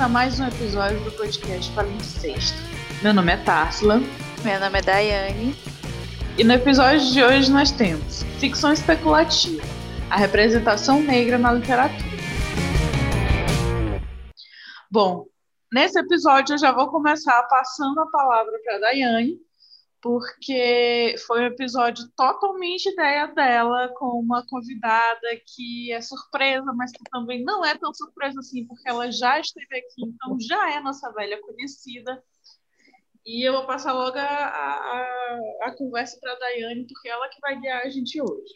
a mais um episódio do podcast Palimpsesto. Meu nome é Tarsila. Meu nome é Daiane. E no episódio de hoje nós temos ficção especulativa, a representação negra na literatura. Bom, nesse episódio eu já vou começar passando a palavra para a Daiane, porque foi um episódio totalmente ideia dela, com uma convidada que é surpresa, mas que também não é tão surpresa assim, porque ela já esteve aqui, então já é nossa velha conhecida. E eu vou passar logo a, a, a conversa para a Daiane, porque é ela que vai guiar a gente hoje.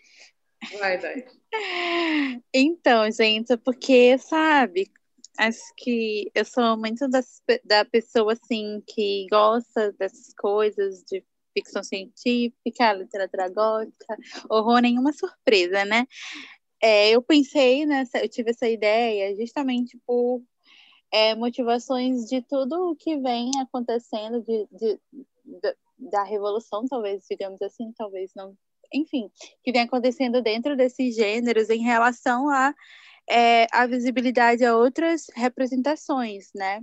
Vai, Daiane. Então, gente, porque, sabe, acho que eu sou muito das, da pessoa, assim, que gosta dessas coisas de ficção científica, literatura gótica, horror, nenhuma surpresa, né? É, eu pensei nessa, eu tive essa ideia justamente por é, motivações de tudo o que vem acontecendo de, de, de, da revolução, talvez, digamos assim, talvez não, enfim, que vem acontecendo dentro desses gêneros em relação a é, a visibilidade a outras representações, né?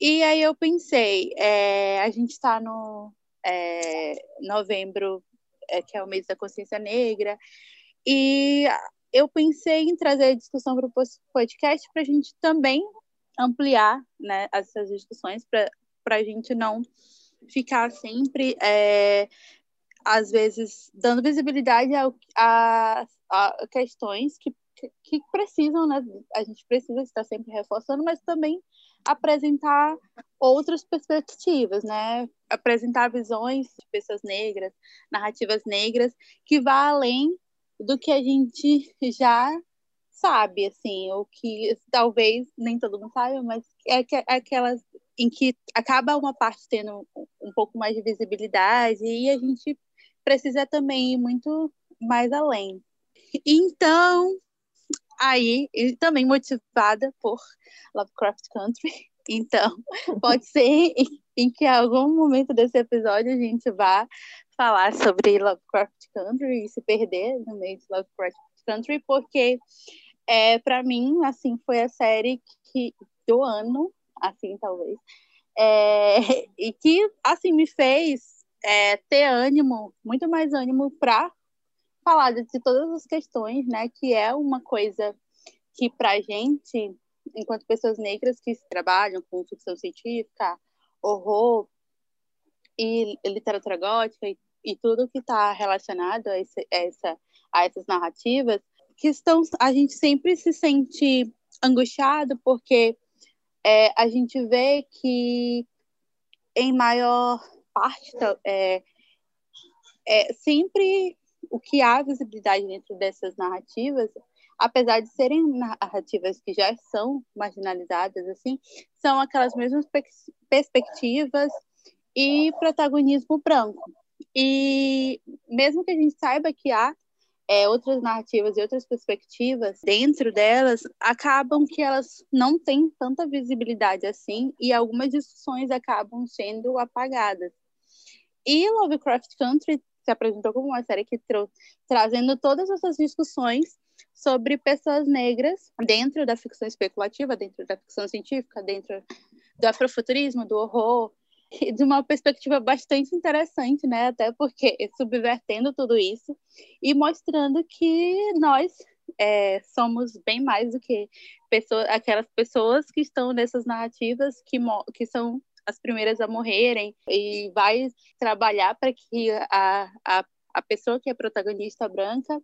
E aí eu pensei, é, a gente está no, é, novembro, é, que é o mês da consciência negra, e eu pensei em trazer a discussão para o podcast para a gente também ampliar né, essas discussões, para a gente não ficar sempre, é, às vezes, dando visibilidade a, a, a questões que, que precisam, né? A gente precisa estar sempre reforçando, mas também apresentar outras perspectivas, né? Apresentar visões de pessoas negras, narrativas negras, que vá além do que a gente já sabe, assim, ou que talvez nem todo mundo sabe, mas é, é aquelas em que acaba uma parte tendo um pouco mais de visibilidade e a gente precisa também ir muito mais além. Então, aí, e também motivada por Lovecraft Country. Então, pode ser em que em algum momento desse episódio a gente vá falar sobre Lovecraft Country e se perder no meio de Lovecraft Country, porque é, para mim, assim, foi a série que, do ano, assim, talvez, é, e que, assim, me fez é, ter ânimo, muito mais ânimo para falar de, todas as questões, né, que é uma coisa que para gente, enquanto pessoas negras que trabalham com ficção científica, horror e literatura gótica e, e tudo que está relacionado a, esse, essa, a essas narrativas, que estão, a gente sempre se sente angustiado porque é, a gente vê que em maior parte é, é sempre o que há visibilidade dentro dessas narrativas apesar de serem narrativas que já são marginalizadas, assim, são aquelas mesmas perspectivas e protagonismo branco. E mesmo que a gente saiba que há é, outras narrativas e outras perspectivas dentro delas, acabam que elas não têm tanta visibilidade assim e algumas discussões acabam sendo apagadas. E Lovecraft Country se apresentou como uma série que trouxe, trazendo todas essas discussões sobre pessoas negras dentro da ficção especulativa, dentro da ficção científica, dentro do afrofuturismo, do horror, de uma perspectiva bastante interessante, né? Até porque subvertendo tudo isso e mostrando que nós é, somos bem mais do que aquelas pessoas que estão nessas narrativas que, que são as primeiras a morrerem e vai trabalhar para que a, a, a pessoa que é protagonista branca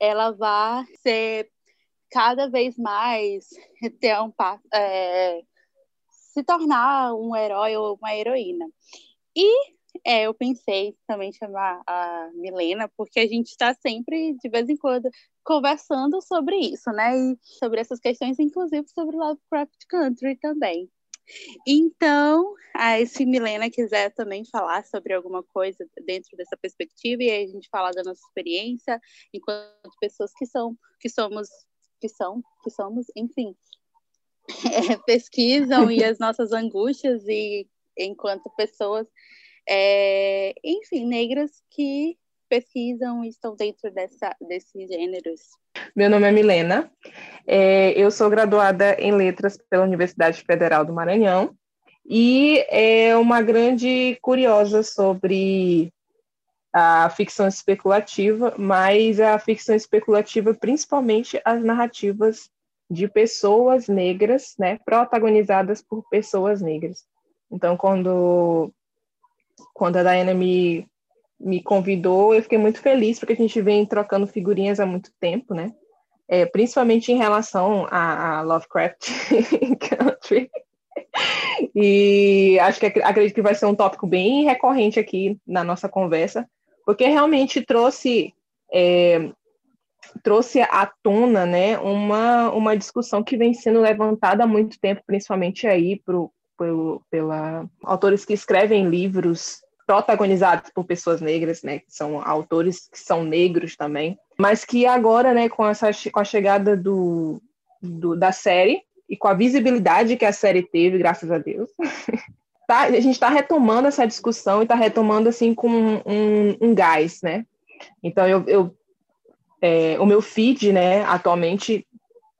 ela vai ser cada vez mais ter um é, se tornar um herói ou uma heroína. E é, eu pensei também chamar a Milena, porque a gente está sempre, de vez em quando, conversando sobre isso, né? E sobre essas questões, inclusive sobre Lovecraft Country também. Então, aí, se Milena quiser também falar sobre alguma coisa dentro dessa perspectiva e a gente falar da nossa experiência enquanto pessoas que são, que somos, que são, que somos, enfim, é, pesquisam e as nossas angústias e enquanto pessoas, é, enfim, negras que pesquisam e estão dentro dessa, desses gêneros. Meu nome é Milena. É, eu sou graduada em Letras pela Universidade Federal do Maranhão e é uma grande curiosa sobre a ficção especulativa, mas a ficção especulativa, principalmente as narrativas de pessoas negras, né, protagonizadas por pessoas negras. Então, quando quando a Diana me me convidou, eu fiquei muito feliz porque a gente vem trocando figurinhas há muito tempo, né? É, principalmente em relação a, a Lovecraft Country. e acho que acredito que vai ser um tópico bem recorrente aqui na nossa conversa, porque realmente trouxe é, trouxe à tona né, uma, uma discussão que vem sendo levantada há muito tempo, principalmente aí pro, pelo, pela autores que escrevem livros protagonizados por pessoas negras, né, que são autores que são negros também, mas que agora, né, com essa com a chegada do, do da série e com a visibilidade que a série teve, graças a Deus, tá, a gente está retomando essa discussão e está retomando assim com um, um, gás, né? Então eu, eu é, o meu feed, né, atualmente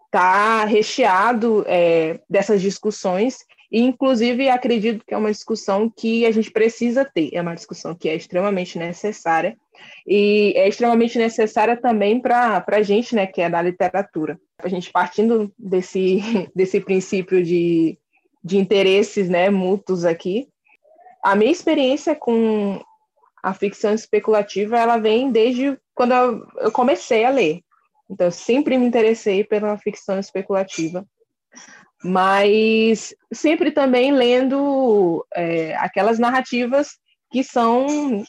está recheado é, dessas discussões e, inclusive, acredito que é uma discussão que a gente precisa ter, é uma discussão que é extremamente necessária, e é extremamente necessária também para a gente, né, que é da literatura. A gente partindo desse, desse princípio de, de interesses né, mútuos aqui, a minha experiência com a ficção especulativa, ela vem desde quando eu comecei a ler. Então, eu sempre me interessei pela ficção especulativa mas sempre também lendo é, aquelas narrativas que são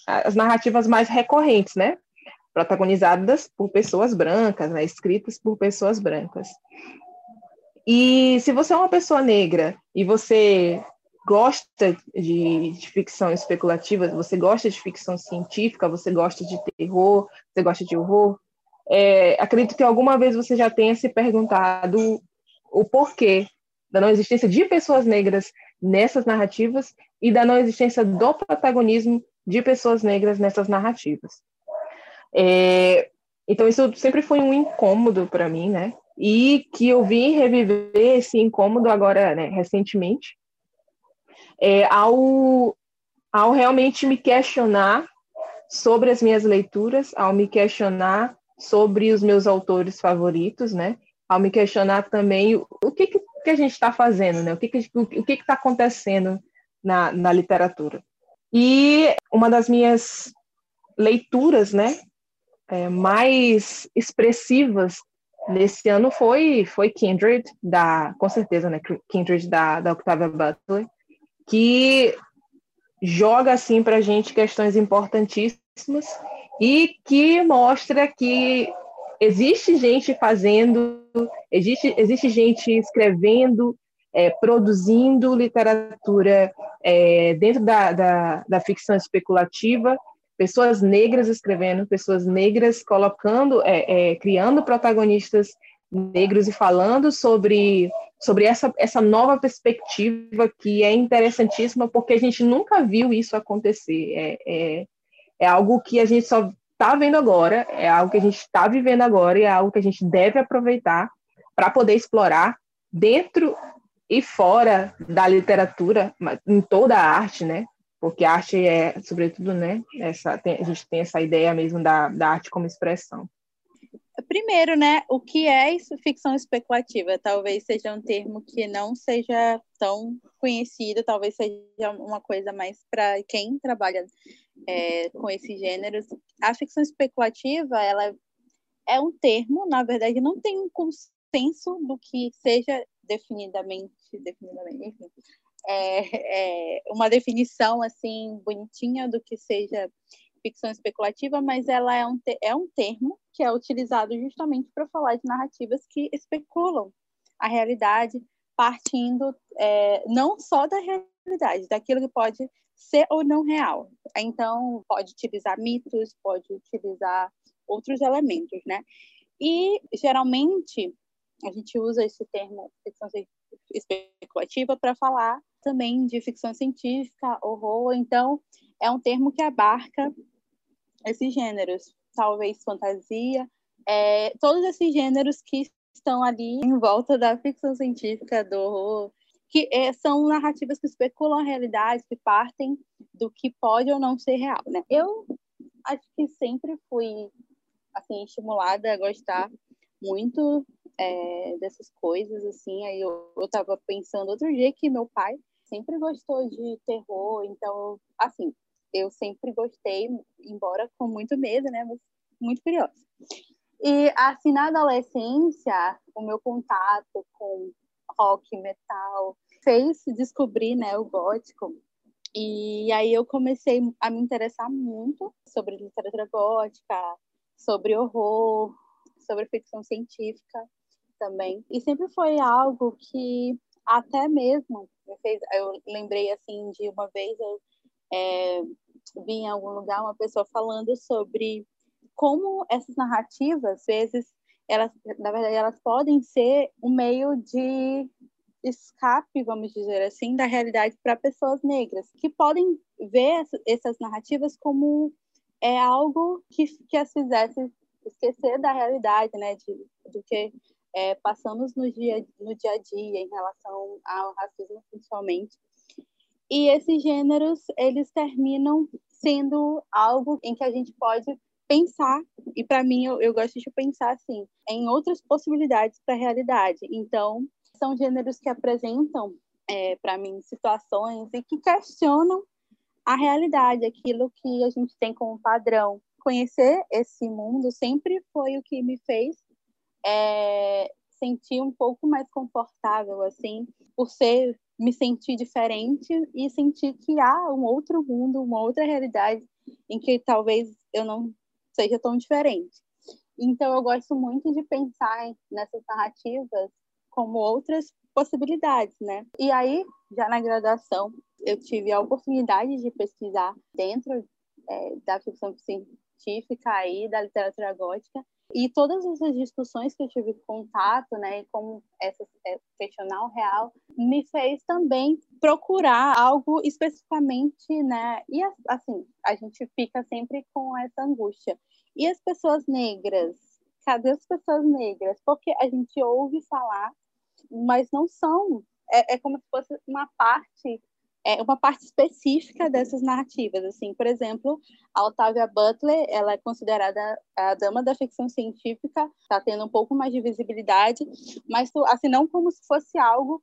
as narrativas mais recorrentes, né? Protagonizadas por pessoas brancas, né? escritas por pessoas brancas. E se você é uma pessoa negra e você gosta de, de, ficção especulativa, você gosta de ficção científica, você gosta de terror, você gosta de horror, é, acredito que alguma vez você já tenha se perguntado o porquê da não existência de pessoas negras nessas narrativas e da não existência do protagonismo de pessoas negras nessas narrativas. É, então, isso sempre foi um incômodo para mim, né? E que eu vim reviver esse incômodo agora, né, recentemente, é, ao, ao realmente me questionar sobre as minhas leituras, ao me questionar sobre os meus autores favoritos, né? Ao me questionar também o, o que, que que a gente está fazendo, né? O que que o que está acontecendo na, na literatura? E uma das minhas leituras, né, é, mais expressivas nesse ano foi foi Kindred da, com certeza, né, Kindred da, da Octavia Butler, que joga assim para gente questões importantíssimas e que mostra que existe gente fazendo, existe, existe gente escrevendo, é, produzindo literatura é, dentro da, da, da, ficção especulativa, pessoas negras escrevendo, pessoas negras colocando, é, é, criando protagonistas negros e falando sobre, sobre essa, essa nova perspectiva que é interessantíssima, porque a gente nunca viu isso acontecer. É, é, é algo que a gente só está vendo agora, é algo que a gente está vivendo agora e é algo que a gente deve aproveitar para poder explorar dentro e fora da literatura, em toda a arte, né? Porque a arte é, sobretudo, né? Essa, tem, a gente tem essa ideia mesmo da, da arte como expressão. Primeiro, né, o que é isso, ficção especulativa? Talvez seja um termo que não seja tão conhecido, talvez seja uma coisa mais para quem trabalha é, com esses gêneros. A ficção especulativa, ela é um termo, na verdade, não tem um consenso do que seja definidamente, definidamente, enfim, é, é uma definição assim bonitinha do que seja ficção especulativa, mas ela é um, é um termo que é utilizado justamente para falar de narrativas que especulam a realidade, partindo é, não só da realidade, daquilo que pode ser ou não real. Então, pode utilizar mitos, pode utilizar outros elementos, né? E, geralmente, a gente usa esse termo ficção especulativa para falar também de ficção científica, horror. Então, é um termo que abarca esses gêneros, talvez fantasia, é, todos esses gêneros que estão ali em volta da ficção científica, do horror, que é, são narrativas que especulam a realidade, que partem do que pode ou não ser real, né? Eu acho que sempre fui assim estimulada a gostar muito é, dessas coisas, assim. Aí eu, eu tava pensando outro dia que meu pai sempre gostou de terror, então, assim, eu sempre gostei, embora com muito medo, né? Mas muito curiosa. E, assim, na adolescência, o meu contato com rock, metal, fez descobrir, né, o gótico. E aí eu comecei a me interessar muito sobre literatura gótica, sobre horror, sobre ficção científica também. E sempre foi algo que até mesmo me fez. Eu lembrei assim de uma vez eu é, vi em algum lugar uma pessoa falando sobre como essas narrativas, às vezes, elas, na verdade, elas podem ser um meio de escape, vamos dizer assim, da realidade para pessoas negras, que podem ver essas narrativas como é algo que, que as fizesse esquecer da realidade, né, de, do que é, passamos no dia, no dia a dia em relação ao racismo, principalmente. E esses gêneros, eles terminam sendo algo em que a gente pode pensar, e para mim eu, eu gosto de pensar assim, em outras possibilidades para a realidade. Então, são gêneros que apresentam, é, para mim, situações e que questionam a realidade, aquilo que a gente tem como padrão. Conhecer esse mundo sempre foi o que me fez é, sentir um pouco mais confortável, assim, por ser, me sentir diferente e sentir que há um outro mundo, uma outra realidade em que talvez eu não seja tão diferente. Então, eu gosto muito de pensar nessas narrativas como outras possibilidades, né? E aí, já na graduação, eu tive a oportunidade de pesquisar dentro é, da ficção científica aí, da literatura gótica, e todas essas discussões que eu tive contato, né, e como essa é, questionar o real, me fez também procurar algo especificamente, né, e assim, a gente fica sempre com essa angústia. E as pessoas negras? Cadê as pessoas negras? Porque a gente ouve falar, mas não são. É, é como se fosse uma parte é uma parte específica dessas narrativas, assim, por exemplo, a Octavia Butler, ela é considerada a dama da ficção científica, está tendo um pouco mais de visibilidade, mas assim não como se fosse algo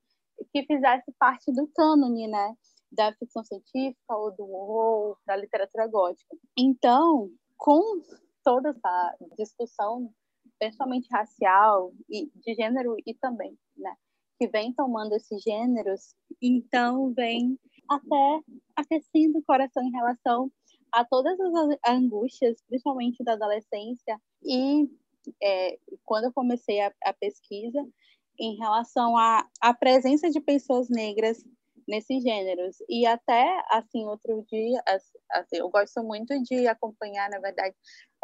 que fizesse parte do cânone, né, da ficção científica ou do horror, da literatura gótica. Então, com toda essa discussão, principalmente racial e de gênero e também, né, que vem tomando esses gêneros, então vem até aquecendo o coração em relação a todas as angústias, principalmente da adolescência, e é, quando eu comecei a, a, pesquisa, em relação à, presença de pessoas negras nesses gêneros. E até, assim, outro dia, assim, eu gosto muito de acompanhar, na verdade,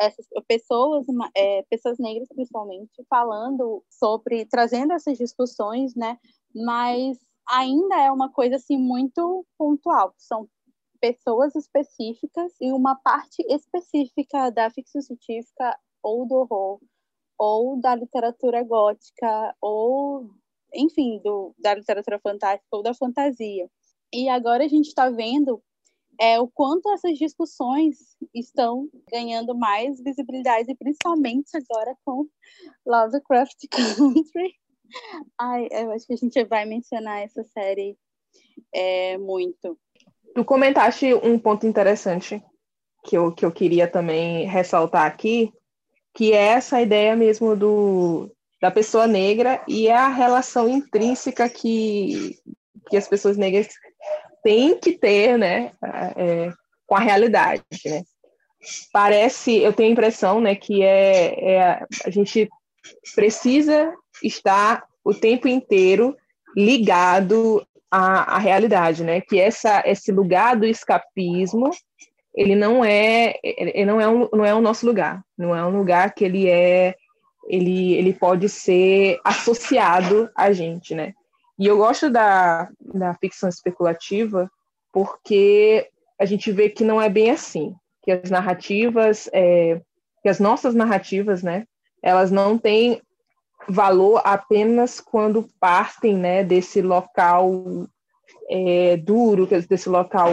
essas pessoas, é, pessoas negras principalmente, falando sobre, trazendo essas discussões, né? Mas ainda é uma coisa assim muito pontual. São pessoas específicas e uma parte específica da ficção científica ou do horror ou da literatura gótica ou enfim do, da literatura fantástica ou da fantasia e agora a gente está vendo é o quanto essas discussões estão ganhando mais visibilidade principalmente agora com Lovecraft Country Ai, eu acho que a gente vai mencionar essa série é, muito. Tu comentaste um ponto interessante que eu, que eu queria também ressaltar aqui, que é essa ideia mesmo do, da pessoa negra e a relação intrínseca que, que as pessoas negras têm que ter né, é, com a realidade. Né? Parece, eu tenho a impressão né, que é, é a gente precisa estar o tempo inteiro ligado à, à realidade, né? Que essa, esse lugar do escapismo ele não é ele não é um, não é o nosso lugar, não é um lugar que ele é ele ele pode ser associado a gente, né? E eu gosto da, da ficção especulativa porque a gente vê que não é bem assim, que as narrativas, é, que as nossas narrativas, né, elas não têm valor apenas quando partem né, desse local é, duro, desse local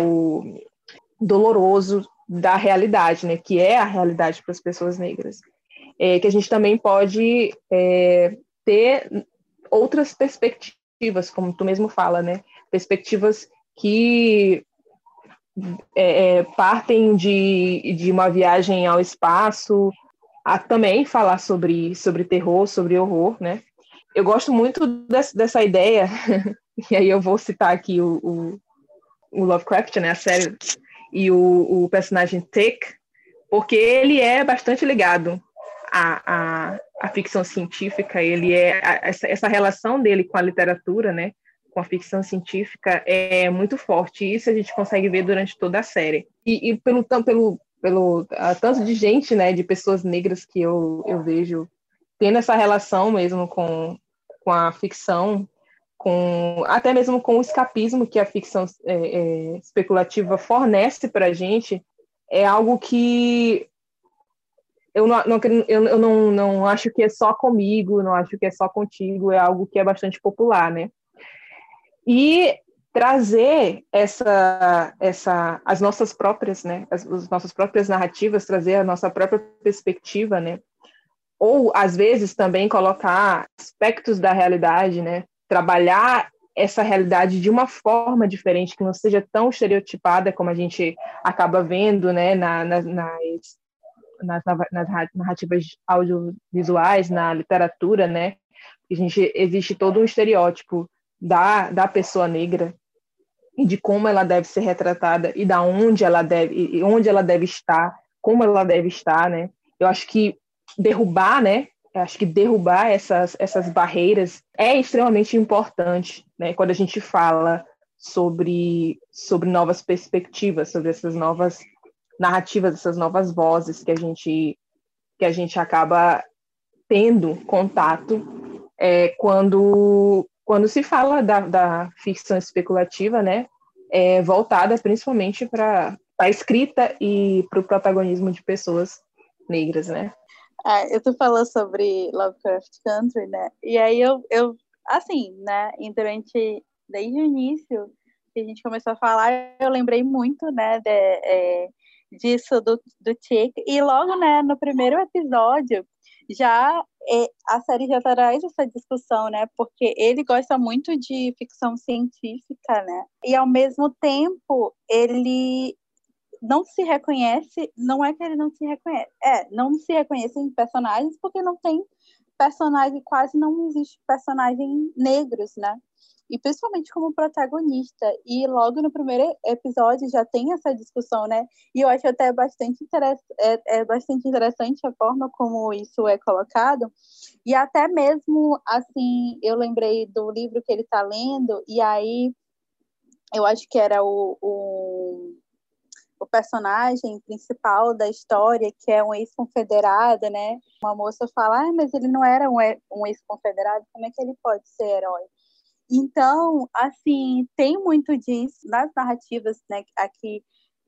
doloroso da realidade, né, que é a realidade para as pessoas negras. É, que a gente também pode é, ter outras perspectivas, como tu mesmo fala, né, perspectivas que é, é, partem de, de uma viagem ao espaço, a também falar sobre, sobre terror, sobre horror, né? Eu gosto muito desse, dessa ideia, e aí eu vou citar aqui o, o, o Lovecraft, né, a série, e o, o personagem Tick, porque ele é bastante ligado à, à, à ficção científica, ele é essa, essa relação dele com a literatura, né, com a ficção científica é muito forte. E isso a gente consegue ver durante toda a série. E, e pelo, pelo, pelo tanto de gente, né, de pessoas negras que eu, eu vejo tendo essa relação mesmo com, com a ficção, com até mesmo com o escapismo que a ficção é, é, especulativa fornece para a gente, é algo que eu, não, não, eu não, não acho que é só comigo, não acho que é só contigo, é algo que é bastante popular, né? e trazer essa, essa, as nossas próprias, né, as, as, nossas próprias narrativas, trazer a nossa própria perspectiva, né, ou às vezes também colocar aspectos da realidade, né, trabalhar essa realidade de uma forma diferente, que não seja tão estereotipada como a gente acaba vendo, né, na, na, nas, nas, nas narrativas audiovisuais, na literatura, né, a gente existe todo um estereótipo da, da pessoa negra e de como ela deve ser retratada e da onde ela deve e onde ela deve estar, como ela deve estar, né? Eu acho que derrubar, né? Eu acho que derrubar essas essas barreiras é extremamente importante, né? Quando a gente fala sobre sobre novas perspectivas, sobre essas novas narrativas, essas novas vozes que a gente que a gente acaba tendo contato é, quando quando se fala da, da ficção especulativa, né, é voltada principalmente para a escrita e para o protagonismo de pessoas negras, né? Ah, eu tô falando sobre Lovecraft Country, né? E aí eu, eu assim, né, durante, desde o início que a gente começou a falar, eu lembrei muito, né, de, é, disso do, do Chick. E logo, né, no primeiro episódio, já é, a série já traz essa discussão, né? Porque ele gosta muito de ficção científica, né? E ao mesmo tempo ele não se reconhece, não é que ele não se reconhece, é, não se reconhece em personagens porque não tem personagem, quase não existe personagem negros, né? e principalmente como protagonista. E logo no primeiro episódio já tem essa discussão, né? E eu acho até bastante, interess é, é bastante interessante a forma como isso é colocado. E até mesmo, assim, eu lembrei do livro que ele está lendo, e aí eu acho que era o, o, o personagem principal da história, que é um ex-confederado, né? Uma moça fala, ah, mas ele não era um ex-confederado, como é que ele pode ser herói? Então, assim, tem muito disso nas narrativas, né, aqui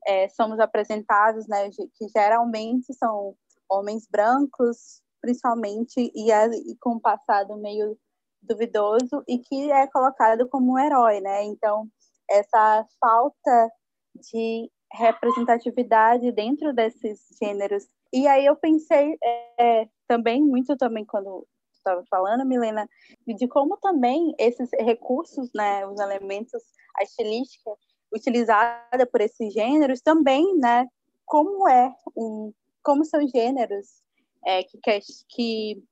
é, somos apresentados, né, que geralmente são homens brancos, principalmente, e, é, e com um passado meio duvidoso, e que é colocado como um herói, né? Então, essa falta de representatividade dentro desses gêneros. E aí eu pensei é, também, muito também quando estava falando, Milena, de como também esses recursos, né, os elementos, a estilística utilizada por esses gêneros também, né, como é um, como são gêneros é, que, que, que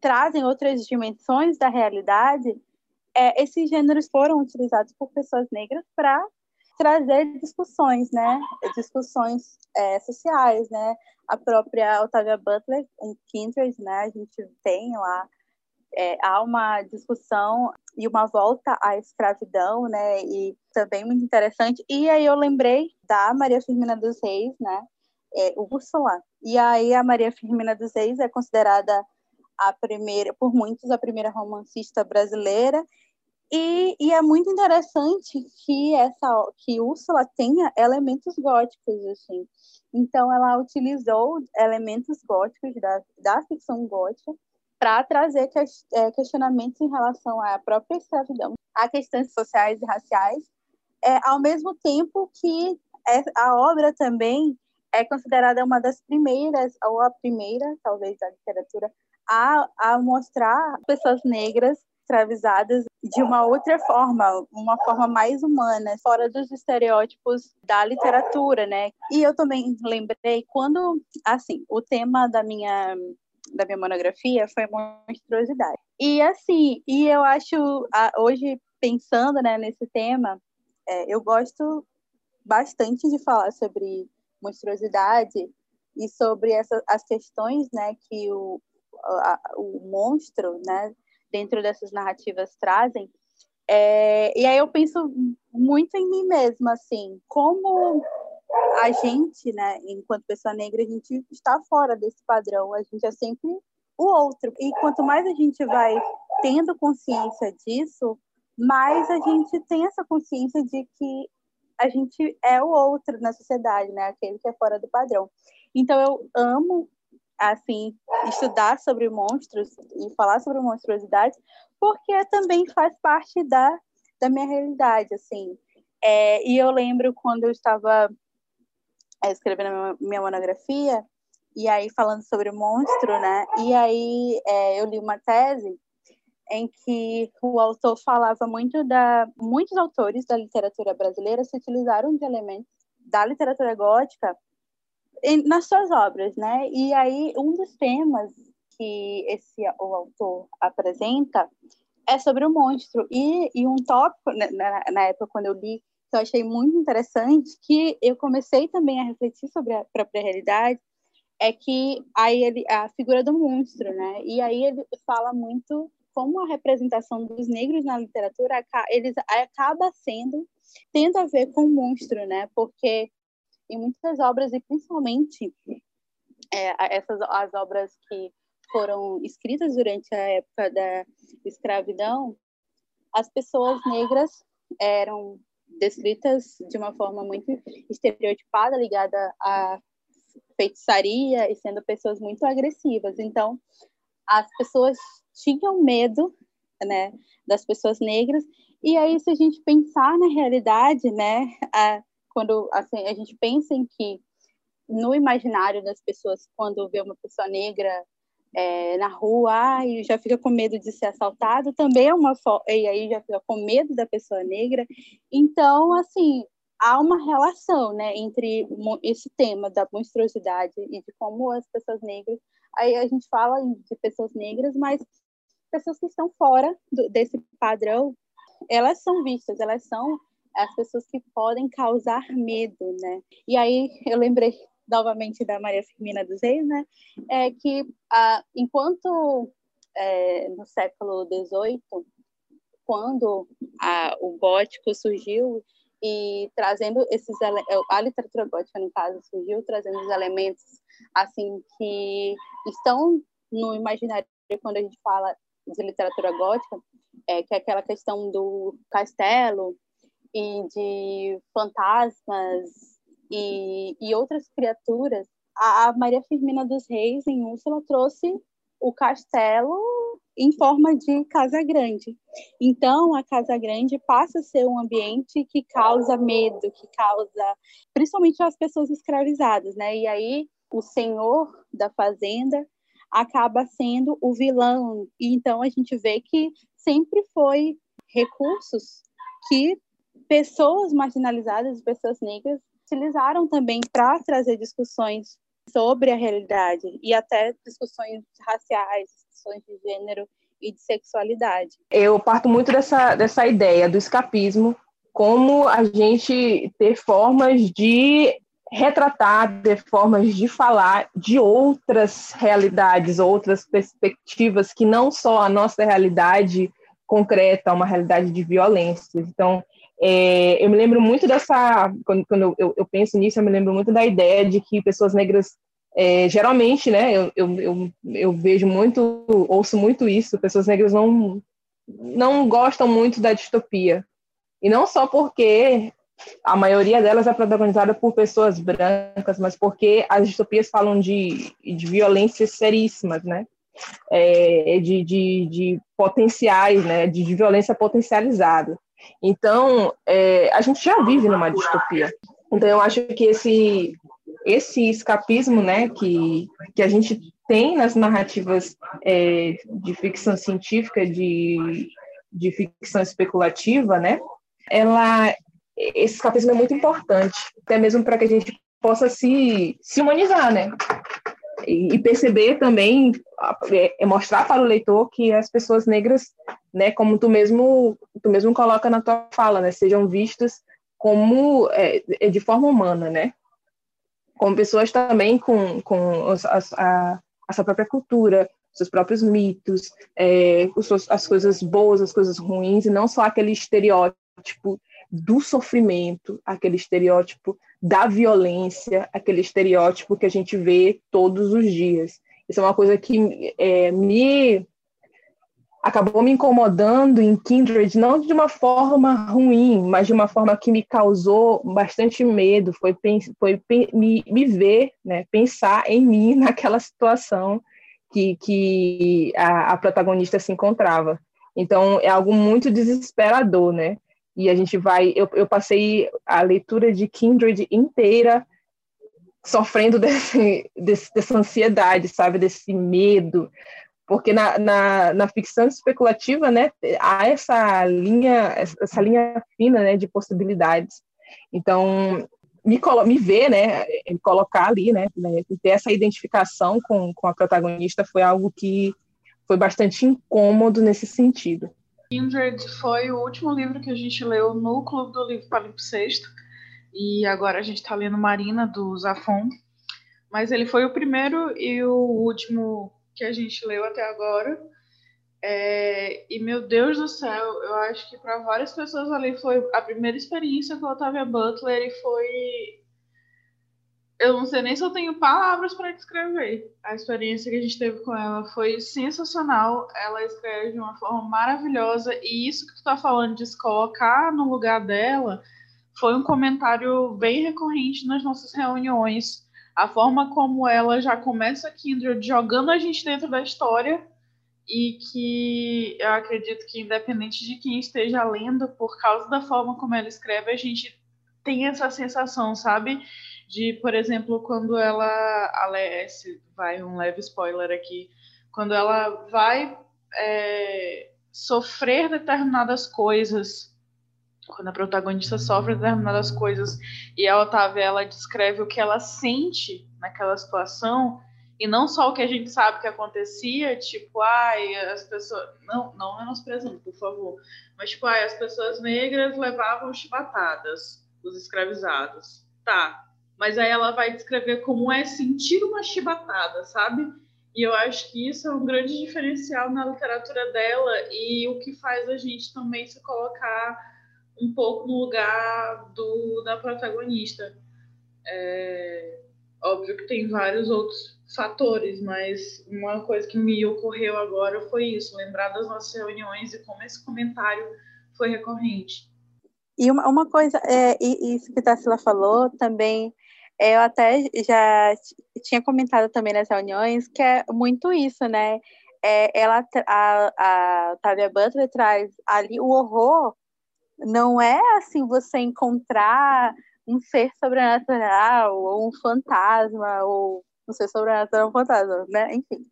trazem outras dimensões da realidade, é, esses gêneros foram utilizados por pessoas negras para trazer discussões, né? Discussões é, sociais, né? A própria Octavia Butler, em Kindred, né? A gente tem lá é, há uma discussão e uma volta à escravidão, né? E também muito interessante. E aí eu lembrei da Maria Firmina dos Reis, né? É, Úrsula. E aí a Maria Firmina dos Reis é considerada a primeira, por muitos, a primeira romancista brasileira e, e, é muito interessante que essa que Úrsula tenha elementos góticos assim. Então ela utilizou elementos góticos da, da ficção gótica para trazer é, questionamentos em relação à própria escravidão, a questões sociais e raciais, é, ao mesmo tempo que é, a obra também é considerada uma das primeiras, ou a primeira, talvez, da literatura, a, a mostrar pessoas negras escravizadas de uma outra forma, uma forma mais humana, fora dos estereótipos da literatura, né? E eu também lembrei quando, assim, o tema da minha da minha monografia foi monstruosidade. E assim, e eu acho hoje pensando, né, nesse tema, é, eu gosto bastante de falar sobre monstruosidade e sobre essa, as questões, né, que o, a, o monstro, né, dentro dessas narrativas trazem. É, e aí eu penso muito em mim mesma, assim, como a gente, né, enquanto pessoa negra, a gente está fora desse padrão, a gente é sempre o outro. E quanto mais a gente vai tendo consciência disso, mais a gente tem essa consciência de que a gente é o outro na sociedade, né, aquele que é fora do padrão. Então eu amo assim, estudar sobre monstros e falar sobre monstruosidade, porque também faz parte da, da minha realidade, assim. É, e eu lembro quando eu estava é, escrevendo minha, minha monografia, e aí falando sobre monstro, né? E aí é, eu li uma tese em que o autor falava muito da muitos autores da literatura brasileira se utilizaram de elementos da literatura gótica nas suas obras, né? E aí um dos temas que esse o autor apresenta é sobre o monstro e, e um tópico né, na, na época quando eu li que eu achei muito interessante que eu comecei também a refletir sobre a própria realidade é que aí ele a figura do monstro, né? E aí ele fala muito como a representação dos negros na literatura eles acaba sendo tendo a ver com o monstro, né? Porque em muitas obras, e principalmente é, essas as obras que foram escritas durante a época da escravidão, as pessoas negras eram descritas de uma forma muito estereotipada, ligada à feitiçaria e sendo pessoas muito agressivas. Então, as pessoas tinham medo, né, das pessoas negras. E aí, se a gente pensar na realidade, né, a, quando assim, a gente pensa em que no imaginário das pessoas, quando vê uma pessoa negra é, na rua e já fica com medo de ser assaltado, também é uma e aí já fica com medo da pessoa negra. Então, assim, há uma relação, né, entre esse tema da monstruosidade e de como as pessoas negras, aí a gente fala de pessoas negras, mas pessoas que estão fora do, desse padrão, elas são vistas, elas são as pessoas que podem causar medo, né? E aí eu lembrei novamente da Maria Firmina dos Reis, né? É que ah, enquanto é, no século XVIII, quando a, o gótico surgiu e trazendo esses a literatura gótica no caso surgiu trazendo os elementos assim que estão no imaginário quando a gente fala de literatura gótica, é, que é aquela questão do castelo, e de fantasmas e, e outras criaturas, a, Maria Firmina dos Reis, em Úrsula, trouxe o castelo em forma de casa grande. Então, a casa grande passa a ser um ambiente que causa medo, que causa, principalmente as pessoas escravizadas, né? E aí, o senhor da fazenda acaba sendo o vilão. E então, a gente vê que sempre foi recursos que pessoas marginalizadas, pessoas negras, utilizaram também para trazer discussões sobre a realidade e até discussões raciais, discussões de gênero e de sexualidade. Eu parto muito dessa, dessa ideia do escapismo, como a gente ter formas de retratar, ter formas de falar de outras realidades, outras perspectivas que não só a nossa realidade concreta, uma realidade de violência. Então, é, eu me lembro muito dessa, quando, quando eu, eu, penso nisso, eu me lembro muito da ideia de que pessoas negras, é, geralmente, né, eu, eu, eu, vejo muito, ouço muito isso, pessoas negras não, não gostam muito da distopia. E não só porque a maioria delas é protagonizada por pessoas brancas, mas porque as distopias falam de, de violências seríssimas, né? é, de, de, de, potenciais, né, de, de, violência potencializada. Então, é, a gente já vive numa distopia. Então, eu acho que esse, esse escapismo né, que, que a gente tem nas narrativas é, de ficção científica, de, de ficção especulativa, né, ela, esse escapismo é muito importante, até mesmo para que a gente possa se, se humanizar, né? E, perceber também, é, mostrar para o leitor que as pessoas negras, né, como tu mesmo, tu mesmo coloca na tua fala, né, sejam vistas como é, é de forma humana, né? Como pessoas também com, com a, a, a sua própria cultura, seus próprios mitos, é, as coisas boas, as coisas ruins, e não só aquele estereótipo do sofrimento, aquele estereótipo da violência, aquele estereótipo que a gente vê todos os dias. Isso é uma coisa que é, me acabou me incomodando em Kindred, não de uma forma ruim, mas de uma forma que me causou bastante medo, foi, foi me, me ver, né, pensar em mim naquela situação que, que a, a protagonista se encontrava. Então, é algo muito desesperador, né? E a gente vai. Eu, eu passei a leitura de Kindred inteira sofrendo desse, desse, dessa ansiedade, sabe? Desse medo. Porque na, na, na, ficção especulativa, né, há essa linha, essa linha fina, né, de possibilidades. Então, me, me ver, né, me colocar ali, né, né, ter essa identificação com, com a protagonista foi algo que foi bastante incômodo nesse sentido. Kindred foi o último livro que a gente leu no Clube do Livro Palimpsesto. E agora a gente está lendo Marina, do Zafon. Mas ele foi o primeiro e o último que a gente leu até agora. É, e meu Deus do céu, eu acho que para várias pessoas ali foi a primeira experiência com a Octavia Butler e foi eu não sei nem se eu tenho palavras para descrever. A experiência que a gente teve com ela foi sensacional. Ela escreve de uma forma maravilhosa e isso que tu está falando de se colocar no lugar dela foi um comentário bem recorrente nas nossas reuniões. A forma como ela já começa a Kindred jogando a gente dentro da história e que eu acredito que independente de quem esteja lendo, por causa da forma como ela escreve, a gente tem essa sensação, sabe? de, por exemplo, quando ela, Alessi, vai um leve spoiler aqui, quando ela vai é, sofrer determinadas coisas, quando a protagonista sofre determinadas coisas e a Otávia ela descreve o que ela sente naquela situação e não só o que a gente sabe que acontecia, tipo, ai, as pessoas, não, não menosprezando, por favor, mas tipo, ai, as pessoas negras levavam chibatadas, os escravizados. Tá, mas aí ela vai descrever como é sentir uma chibatada, sabe? E eu acho que isso é um grande diferencial na literatura dela e o que faz a gente também se colocar um pouco no lugar do, da protagonista. É, óbvio que tem vários outros fatores, mas uma coisa que me ocorreu agora foi isso, lembrar das nossas reuniões e como esse comentário foi recorrente. E uma, uma coisa, é, isso que a Tarsila falou também eu até já tinha comentado também nas reuniões que é muito isso, né? É, ela, a, a Tavia Butler traz ali o horror, não é assim você encontrar um ser sobrenatural ou um fantasma ou um ser sobrenatural um fantasma, né? Enfim.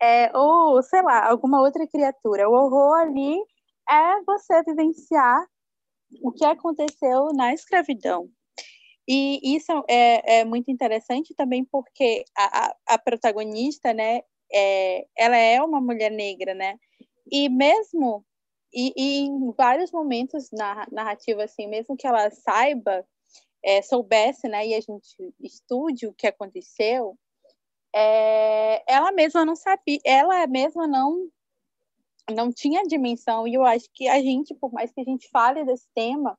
É, ou, sei lá, alguma outra criatura. O horror ali é você vivenciar o que aconteceu na escravidão, e isso é, é muito interessante também porque a, a, a protagonista, né, é, ela é uma mulher negra, né? E mesmo e, e, em vários momentos na narrativa, assim, mesmo que ela saiba, é, soubesse, né, e a gente estude o que aconteceu, é, ela mesma não sabia, ela mesma não não tinha dimensão. E eu acho que a gente, por mais que a gente fale desse tema,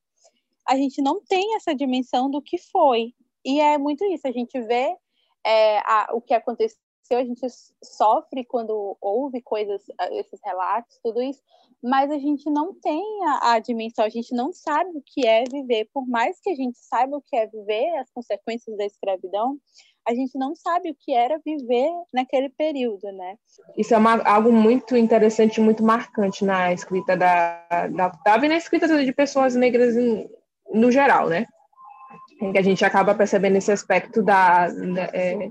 a gente não tem essa dimensão do que foi. E é muito isso, a gente vê é, a, o que aconteceu, a gente sofre quando ouve coisas, esses relatos, tudo isso, mas a gente não tem a, a, dimensão, a gente não sabe o que é viver, por mais que a gente saiba o que é viver, as consequências da escravidão, a gente não sabe o que era viver naquele período, né? Isso é uma, algo muito interessante, muito marcante na escrita da, da Octavia e na escrita de pessoas negras em, no geral, né? Em que a gente acaba percebendo esse aspecto da, da, é,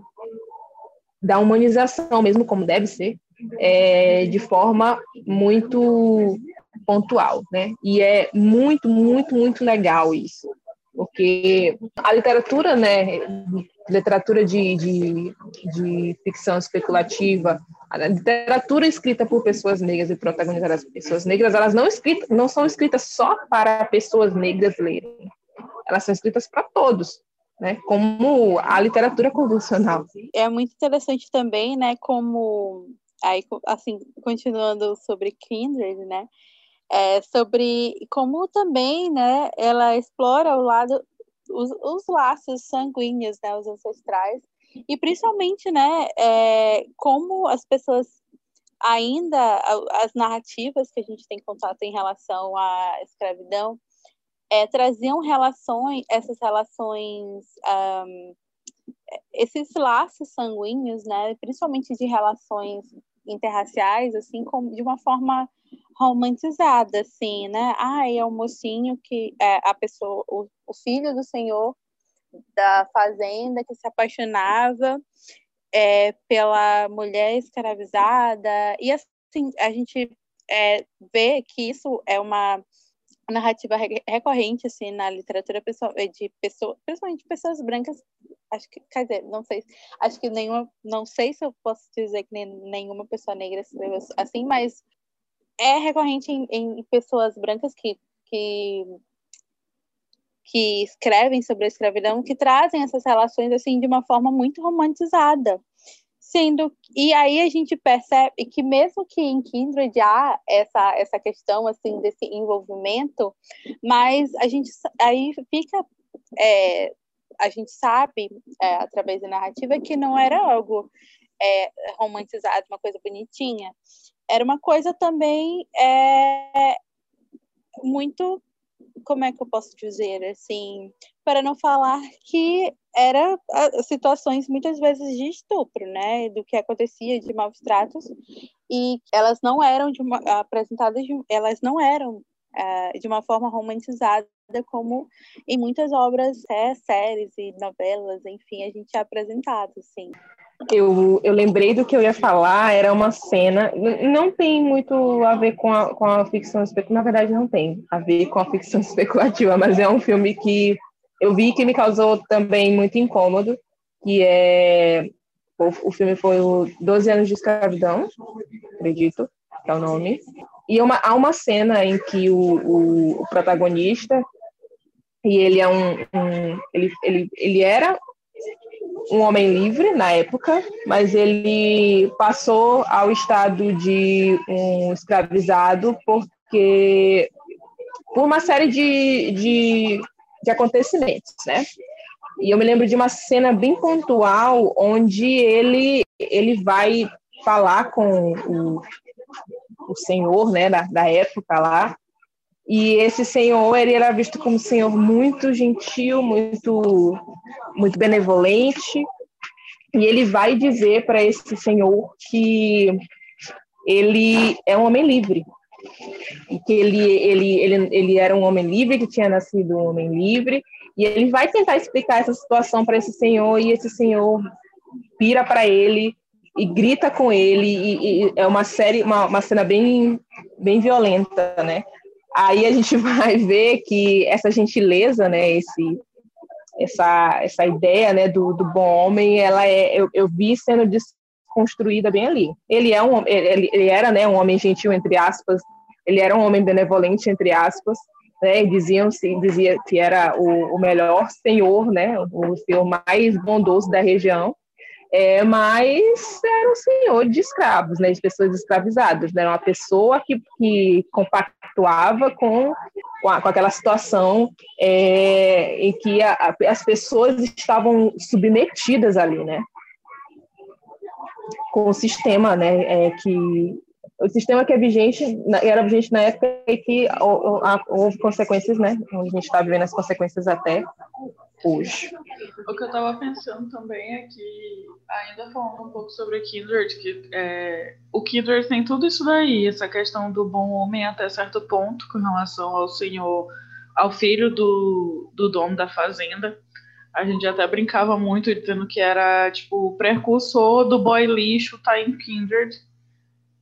da humanização mesmo, como deve ser, é, de forma muito pontual, né? E é muito, muito, muito legal isso, porque a literatura, né, literatura de, de, de ficção especulativa, a literatura escrita por pessoas negras e protagonizada por pessoas negras, elas não, escritas, não são escritas só para pessoas negras lerem, elas são escritas para todos, né? Como a literatura convencional. É muito interessante também, né? Como aí, assim, continuando sobre Kindred, né? É sobre como também, né? Ela explora o lado os, os laços sanguíneos, né? Os ancestrais e principalmente, né? É, como as pessoas ainda as narrativas que a gente tem contato em relação à escravidão é, traziam relações, essas relações, um, esses laços sanguíneos, né, principalmente de relações interraciais, assim, como de uma forma romantizada, assim, né? Ah, é o mocinho que é a pessoa, o, o filho do senhor da fazenda que se apaixonava é, pela mulher escravizada e assim a gente é, vê que isso é uma narrativa recorrente assim na literatura pessoal eh, de pessoas principalmente pessoas brancas acho que quer dizer não sei acho que nenhuma não sei se eu posso dizer que nenhuma pessoa negra escreveu assim mas é recorrente em, em pessoas brancas que, que que escrevem sobre a escravidão que trazem essas relações assim de uma forma muito romantizada sendo e aí a gente percebe que mesmo que em Kindred há essa essa questão assim desse envolvimento, mas a gente aí fica é, a gente sabe é, através da narrativa que não era algo é, romantizado, uma coisa bonitinha, era uma coisa também é, muito como é que eu posso dizer assim para não falar que era situações muitas vezes de estupro, né, do que acontecia de maus tratos e elas não eram uma, apresentadas, de, elas não eram uh, de uma forma romantizada como em muitas obras, é, séries e novelas, enfim, a gente é apresentado, assim. Eu, eu lembrei do que eu ia falar, era uma cena, não tem muito a ver com a, com a ficção especulativa, na verdade não tem a ver com a ficção especulativa, mas é um filme que eu vi que me causou também muito incômodo, que é o, o filme foi o 12 anos de escravidão, acredito, que é o nome. E uma, há uma cena em que o, o, o protagonista e ele é um, um, ele, ele, ele era um homem livre na época, mas ele passou ao estado de um escravizado porque por uma série de, de de acontecimentos, né? E eu me lembro de uma cena bem pontual onde ele ele vai falar com o, o senhor, né, da, da época lá, e esse senhor ele era visto como um senhor muito gentil, muito muito benevolente, e ele vai dizer para esse senhor que ele é um homem livre, e que ele, ele, ele, ele era um homem livre, que tinha nascido um homem livre, e ele vai tentar explicar essa situação para esse senhor, e esse senhor pira para ele e grita com ele, e, e, é uma série, uma, uma cena bem, bem violenta, né? Aí a gente vai ver que essa gentileza, né, esse, essa, essa ideia, né, do, do bom homem, ela é, eu, eu vi sendo desconstruída bem ali. Ele é um, ele, ele era, né, um homem gentil entre aspas, ele era um homem benevolente, entre aspas, né, diziam se dizia que era o, o, melhor senhor, né, o senhor mais bondoso da região, é, mas era um senhor de escravos, né, de pessoas escravizadas, né, uma pessoa que, que compactuava com, com, aquela situação é, em que a, as pessoas estavam submetidas ali, né, com o sistema, né, é, que o sistema que é vigente, era vigente na época e que houve consequências, né? A gente está vivendo as consequências até. hoje. O que eu estava pensando também é que, ainda falando um pouco sobre Kindred, que é, o Kindred tem tudo isso daí, essa questão do bom homem até certo ponto com relação ao senhor, ao filho do, do dono da fazenda. A gente até brincava muito dizendo que era tipo o precursor do boy lixo tá em Kindred.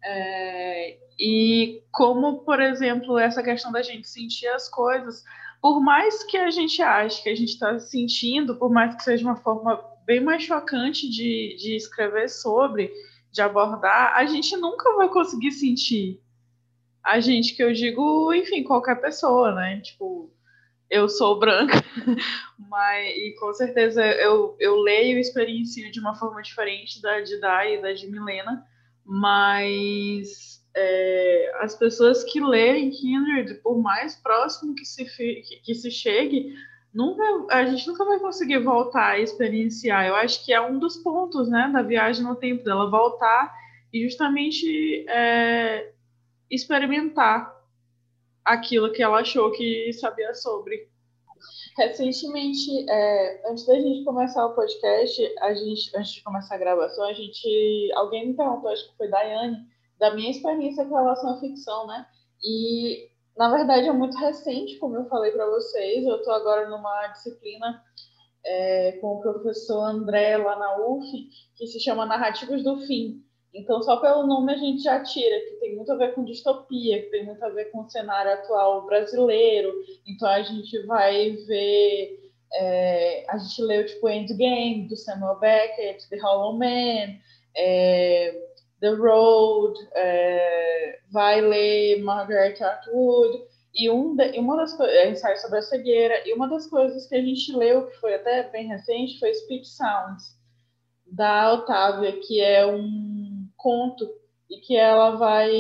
É, e como, por exemplo, essa questão da gente sentir as coisas, por mais que a gente ache que a gente está sentindo, por mais que seja uma forma bem mais chocante de, de escrever sobre, de abordar, a gente nunca vai conseguir sentir. A gente, que eu digo, enfim, qualquer pessoa, né? Tipo, eu sou branca, mas e com certeza eu, eu leio e experiencio de uma forma diferente da de Dai e da de Milena, mas é, as pessoas que leem Kindred, por mais próximo que se, que, que se chegue, nunca, a gente nunca vai conseguir voltar a experienciar. Eu acho que é um dos pontos né, da viagem no tempo, dela voltar e justamente é, experimentar aquilo que ela achou que sabia sobre. Recentemente, é, antes da gente começar o podcast, a gente, antes de começar a gravação, a gente, alguém me perguntou, acho que foi Daiane, da minha experiência com relação à ficção, né? E na verdade é muito recente, como eu falei para vocês. Eu estou agora numa disciplina é, com o professor André lá na UF, que se chama Narrativas do Fim. Então, só pelo nome a gente já tira, que tem muito a ver com distopia, que tem muito a ver com o cenário atual brasileiro. Então, a gente vai ver. É, a gente leu tipo Endgame, do Samuel Beckett, The Hollow Man. É, The Road, é, vai ler Margaret Atwood, e um de, uma das coisas, é, ensaio sobre a cegueira, e uma das coisas que a gente leu, que foi até bem recente, foi Speech Sounds, da Otávia, que é um conto, e que ela vai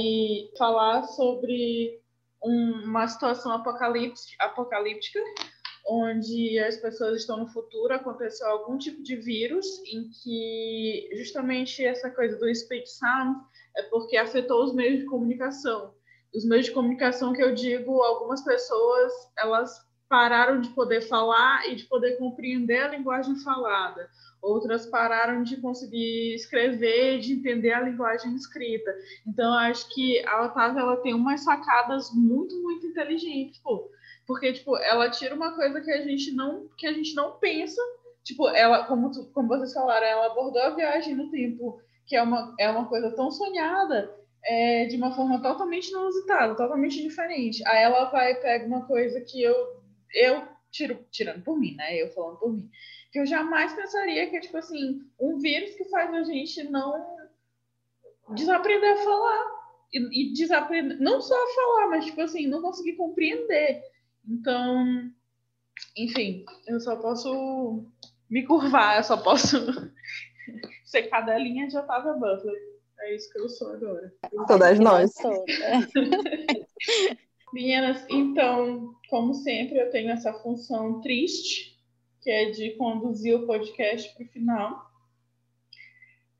falar sobre um, uma situação apocalíptica onde as pessoas estão no futuro, aconteceu algum tipo de vírus em que justamente essa coisa do speech sound é porque afetou os meios de comunicação. Os meios de comunicação que eu digo, algumas pessoas elas pararam de poder falar e de poder compreender a linguagem falada. Outras pararam de conseguir escrever, de entender a linguagem escrita. Então, acho que a Otávia ela tem umas sacadas muito, muito inteligentes. Pô, porque tipo, ela tira uma coisa que a gente não que a gente não pensa, tipo, ela como tu, como vocês falaram, ela abordou a viagem no tempo, que é uma é uma coisa tão sonhada, é, de uma forma totalmente inusitada, totalmente diferente. Aí ela vai pega uma coisa que eu eu tiro tirando por mim, né? Eu falando por mim, que eu jamais pensaria que é tipo assim, um vírus que faz a gente não desaprender a falar e, e desaprender, não só a falar, mas tipo assim, não conseguir compreender. Então, enfim, eu só posso me curvar, eu só posso ser cadelinha de Otávia Butler. É isso que eu sou agora. Todas nós. Meninas, então, como sempre, eu tenho essa função triste, que é de conduzir o podcast para o final.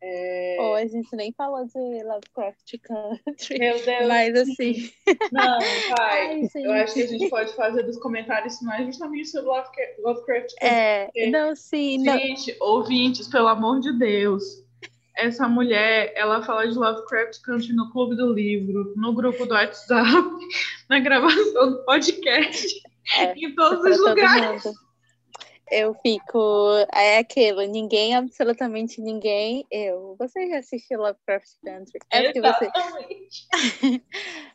É... Oh, a gente nem falou de Lovecraft Country. Meu Deus. Mas assim. Não, vai. Ai, eu acho que a gente pode fazer dos comentários finais justamente sobre Lovecraft Country. É, não, sim. Gente, não. ouvintes, pelo amor de Deus. Essa mulher, ela fala de Lovecraft Country no Clube do Livro, no grupo do WhatsApp, na gravação do podcast, é, em todos os lugares. Mundo eu fico. É aquilo, ninguém, absolutamente ninguém. Eu. Você já assistiu Lovecraft Country? É porque você.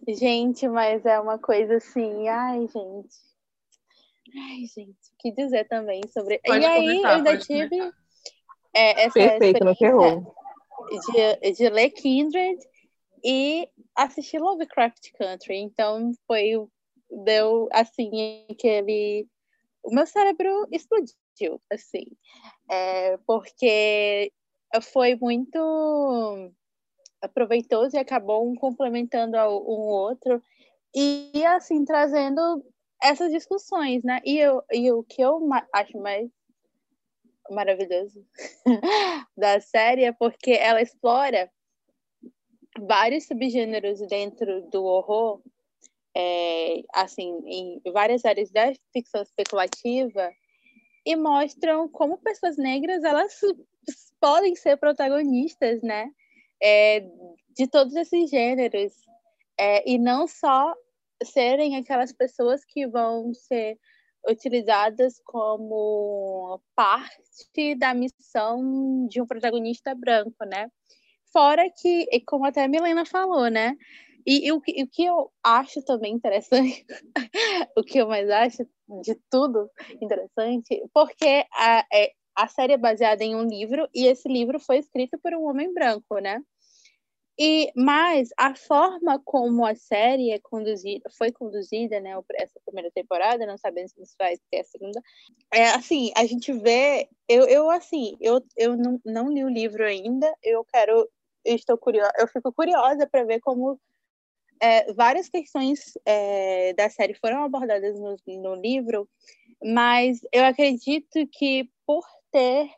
gente, mas é uma coisa assim. Ai, gente. Ai, gente. O que dizer também sobre. Pode e aí, eu ainda tive. É, essa Perfeito, no terror. De, de ler Kindred e assistir Lovecraft Country. Então, foi. Deu assim, aquele o meu cérebro explodiu, assim, é, porque foi muito proveitoso e acabou um complementando ao, um outro e, assim, trazendo essas discussões, né? E, eu, e o que eu acho mais maravilhoso da série é porque ela explora vários subgêneros dentro do horror é, assim, em várias áreas da ficção especulativa e mostram como pessoas negras elas podem ser protagonistas, né? É, de todos esses gêneros é, e não só serem aquelas pessoas que vão ser utilizadas como parte da missão de um protagonista branco, né? Fora que, como até a Milena falou, né? E, e o, que, o que eu acho também interessante, o que eu mais acho de tudo interessante, porque a, é, a série é baseada em um livro e esse livro foi escrito por um homem branco, né? E mas a forma como a série é conduzida, foi conduzida, né, essa primeira temporada, não sabemos se vai ter a segunda. É assim, a gente vê, eu, eu assim, eu, eu não, não li o livro ainda, eu quero, eu estou curiosa, eu fico curiosa para ver como é, várias questões é, da série foram abordadas no, no livro, mas eu acredito que por ter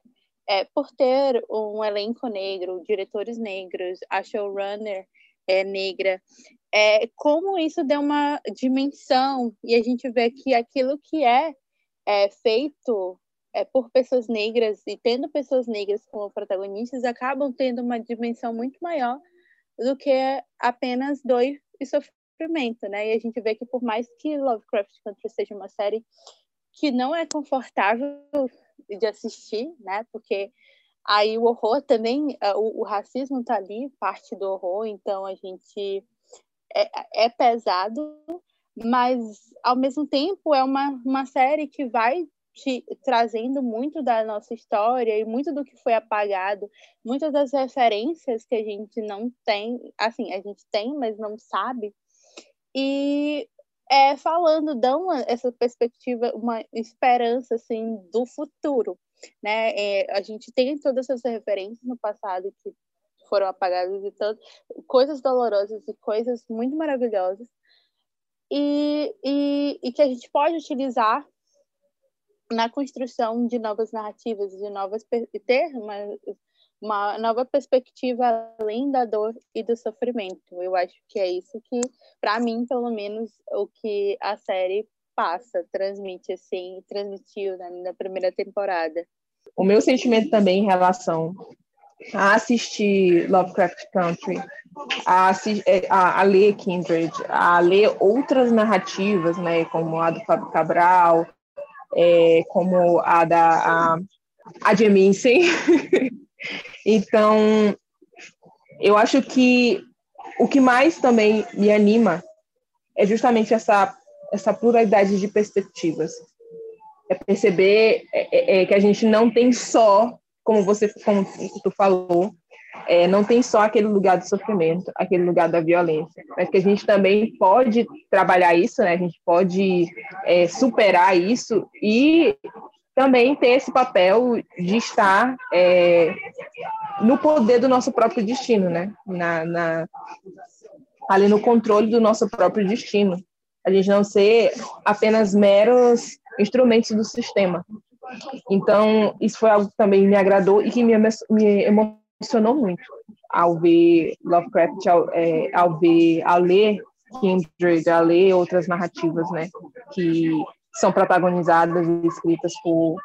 é, por ter um elenco negro, diretores negros, a showrunner é negra, é, como isso deu uma dimensão e a gente vê que aquilo que é, é feito é, por pessoas negras e tendo pessoas negras como protagonistas acabam tendo uma dimensão muito maior do que apenas dor e sofrimento, né? E a gente vê que por mais que Lovecraft Country seja uma série que não é confortável de assistir, né? Porque aí o horror também, é, o, o racismo tá ali, parte do horror, então a gente é, é pesado, mas ao mesmo tempo é uma, uma série que vai te, trazendo muito da nossa história e muito do que foi apagado, muitas das referências que a gente não tem, assim, a gente tem, mas não sabe. E é, falando, dão essa perspectiva, uma esperança assim do futuro, né? É, a gente tem todas essas referências no passado que foram apagadas e tanto, coisas dolorosas e coisas muito maravilhosas e, e, e que a gente pode utilizar na construção de novas narrativas, de novas ter uma uma nova perspectiva além da dor e do sofrimento. Eu acho que é isso que, para mim, pelo menos, o que a série passa, transmite assim, transmitiu né, na primeira temporada. O meu sentimento também em relação a assistir Lovecraft Country, a, é, a, a ler Kindred, a ler outras narrativas, né, como a do Fábio Cabral, é, como a da a, a Jemincen, Então, eu acho que o que mais também me anima é justamente essa, essa pluralidade de perspectivas. É perceber é, é, é que a gente não tem só, como você como tu falou, é, não tem só aquele lugar do sofrimento, aquele lugar da violência, mas que a gente também pode trabalhar isso, né? A gente pode é, superar isso e também tem esse papel de estar é, no poder do nosso próprio destino, né? Na, na, ali no controle do nosso próprio destino. A gente não ser apenas meros instrumentos do sistema. Então, isso foi algo que também me agradou e que me, me emocionou muito ao ver Lovecraft, ao, é, ao ver, ao ler Kindred, a ler outras narrativas, né? Que são protagonizadas e escritas por,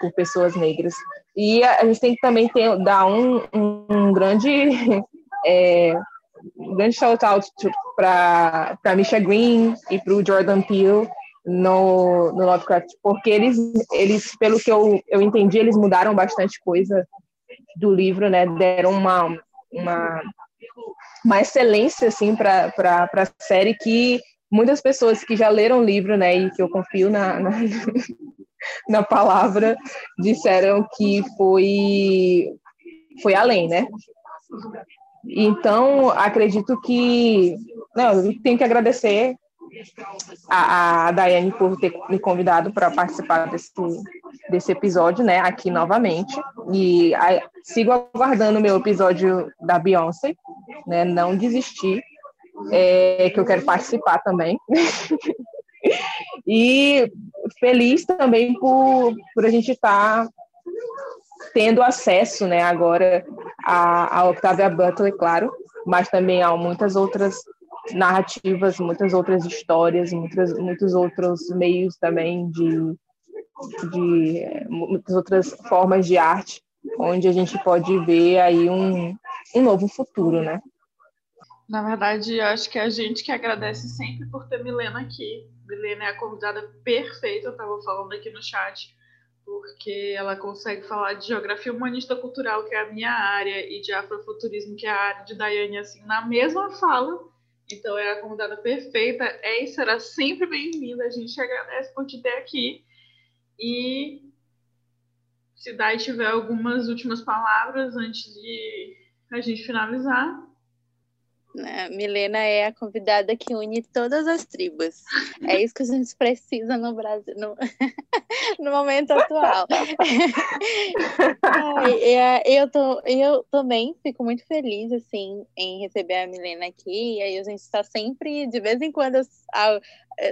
por pessoas negras. E a gente tem que também ter, dar um, um grande, é, um grande shout-out para Misha Green e para o Jordan Peele no, no Lovecraft, porque eles, eles, pelo que eu, eu entendi, eles mudaram bastante coisa do livro, né? Deram uma, uma, uma excelência assim para a série que muitas pessoas que já leram o livro, né, e que eu confio na, na, na palavra, disseram que foi, foi além, né? Então, acredito que. Não, eu tenho que agradecer a, a Daiane por ter me convidado para participar desse, desse episódio, né, aqui novamente. E a, sigo aguardando o meu episódio da Beyoncé, né, não desistir é, que eu quero participar também. e feliz também por, por a gente estar tá tendo acesso né, agora a, a Octavia Butler, claro, mas também a muitas outras narrativas, muitas outras histórias, muitas, muitos outros meios também de, de muitas outras formas de arte, onde a gente pode ver aí um, um novo futuro, né? Na verdade, eu acho que é a gente que agradece sempre por ter Milena aqui. Milena é a convidada perfeita, eu estava falando aqui no chat, porque ela consegue falar de geografia humanista cultural, que é a minha área, e de afrofuturismo, que é a área de Daiane, assim, na mesma fala. Então, é a convidada perfeita. É e será sempre bem-vinda. A gente agradece por te ter aqui. E se Dai tiver algumas últimas palavras antes de a gente finalizar. Né? Milena é a convidada que une todas as tribos. É isso que a gente precisa no Brasil, no, no momento atual. eu, tô, eu também fico muito feliz assim, em receber a Milena aqui. E aí a gente está sempre, de vez em quando,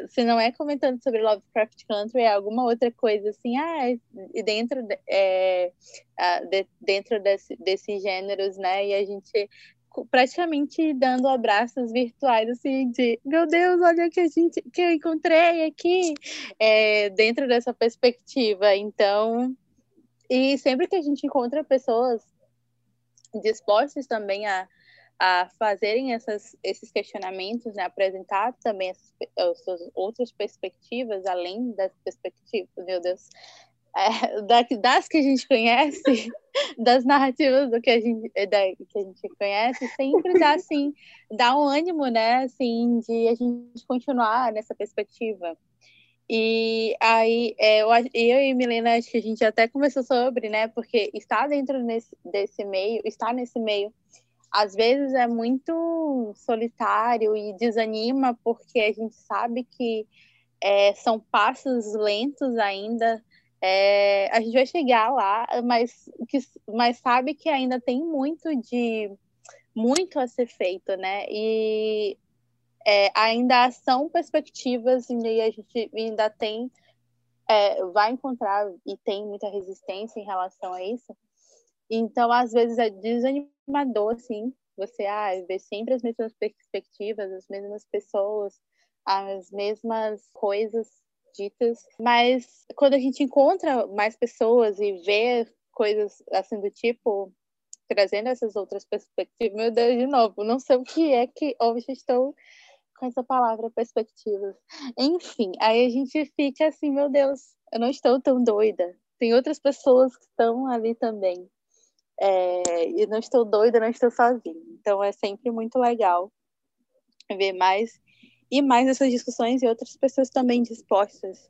se não é comentando sobre Lovecraft Country, é alguma outra coisa assim, ah, e dentro, é, de, dentro desse, desses gêneros, né? E a gente praticamente dando abraços virtuais, assim, de meu Deus, olha o que a gente que eu encontrei aqui é, dentro dessa perspectiva. Então, e sempre que a gente encontra pessoas dispostas também a, a fazerem essas, esses questionamentos, né, apresentar também as, as outras perspectivas, além das perspectivas, meu Deus, é, das que a gente conhece, das narrativas do que a gente, é, da, que a gente conhece, sempre dá assim, dá um ânimo, né, assim, de a gente continuar nessa perspectiva. E aí, é, eu, eu e Milena, acho que a gente até conversou sobre, né, porque estar dentro nesse, desse meio, estar nesse meio, às vezes é muito solitário e desanima, porque a gente sabe que é, são passos lentos ainda, é, a gente vai chegar lá, mas, que, mas sabe que ainda tem muito de muito a ser feito, né? E é, ainda são perspectivas e a gente ainda tem é, vai encontrar e tem muita resistência em relação a isso. Então, às vezes é desanimador, assim, você ah, vê sempre as mesmas perspectivas, as mesmas pessoas, as mesmas coisas ditas, mas quando a gente encontra mais pessoas e vê coisas assim do tipo, trazendo essas outras perspectivas, meu Deus, de novo, não sei o que é que hoje estou com essa palavra perspectivas. Enfim, aí a gente fica assim, meu Deus, eu não estou tão doida. Tem outras pessoas que estão ali também. É, e não estou doida, não estou sozinha. Então é sempre muito legal ver mais e mais essas discussões e outras pessoas também dispostas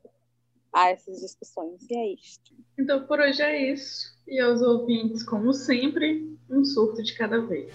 a essas discussões. E é isto. Então, por hoje é isso. E aos ouvintes, como sempre, um surto de cada vez.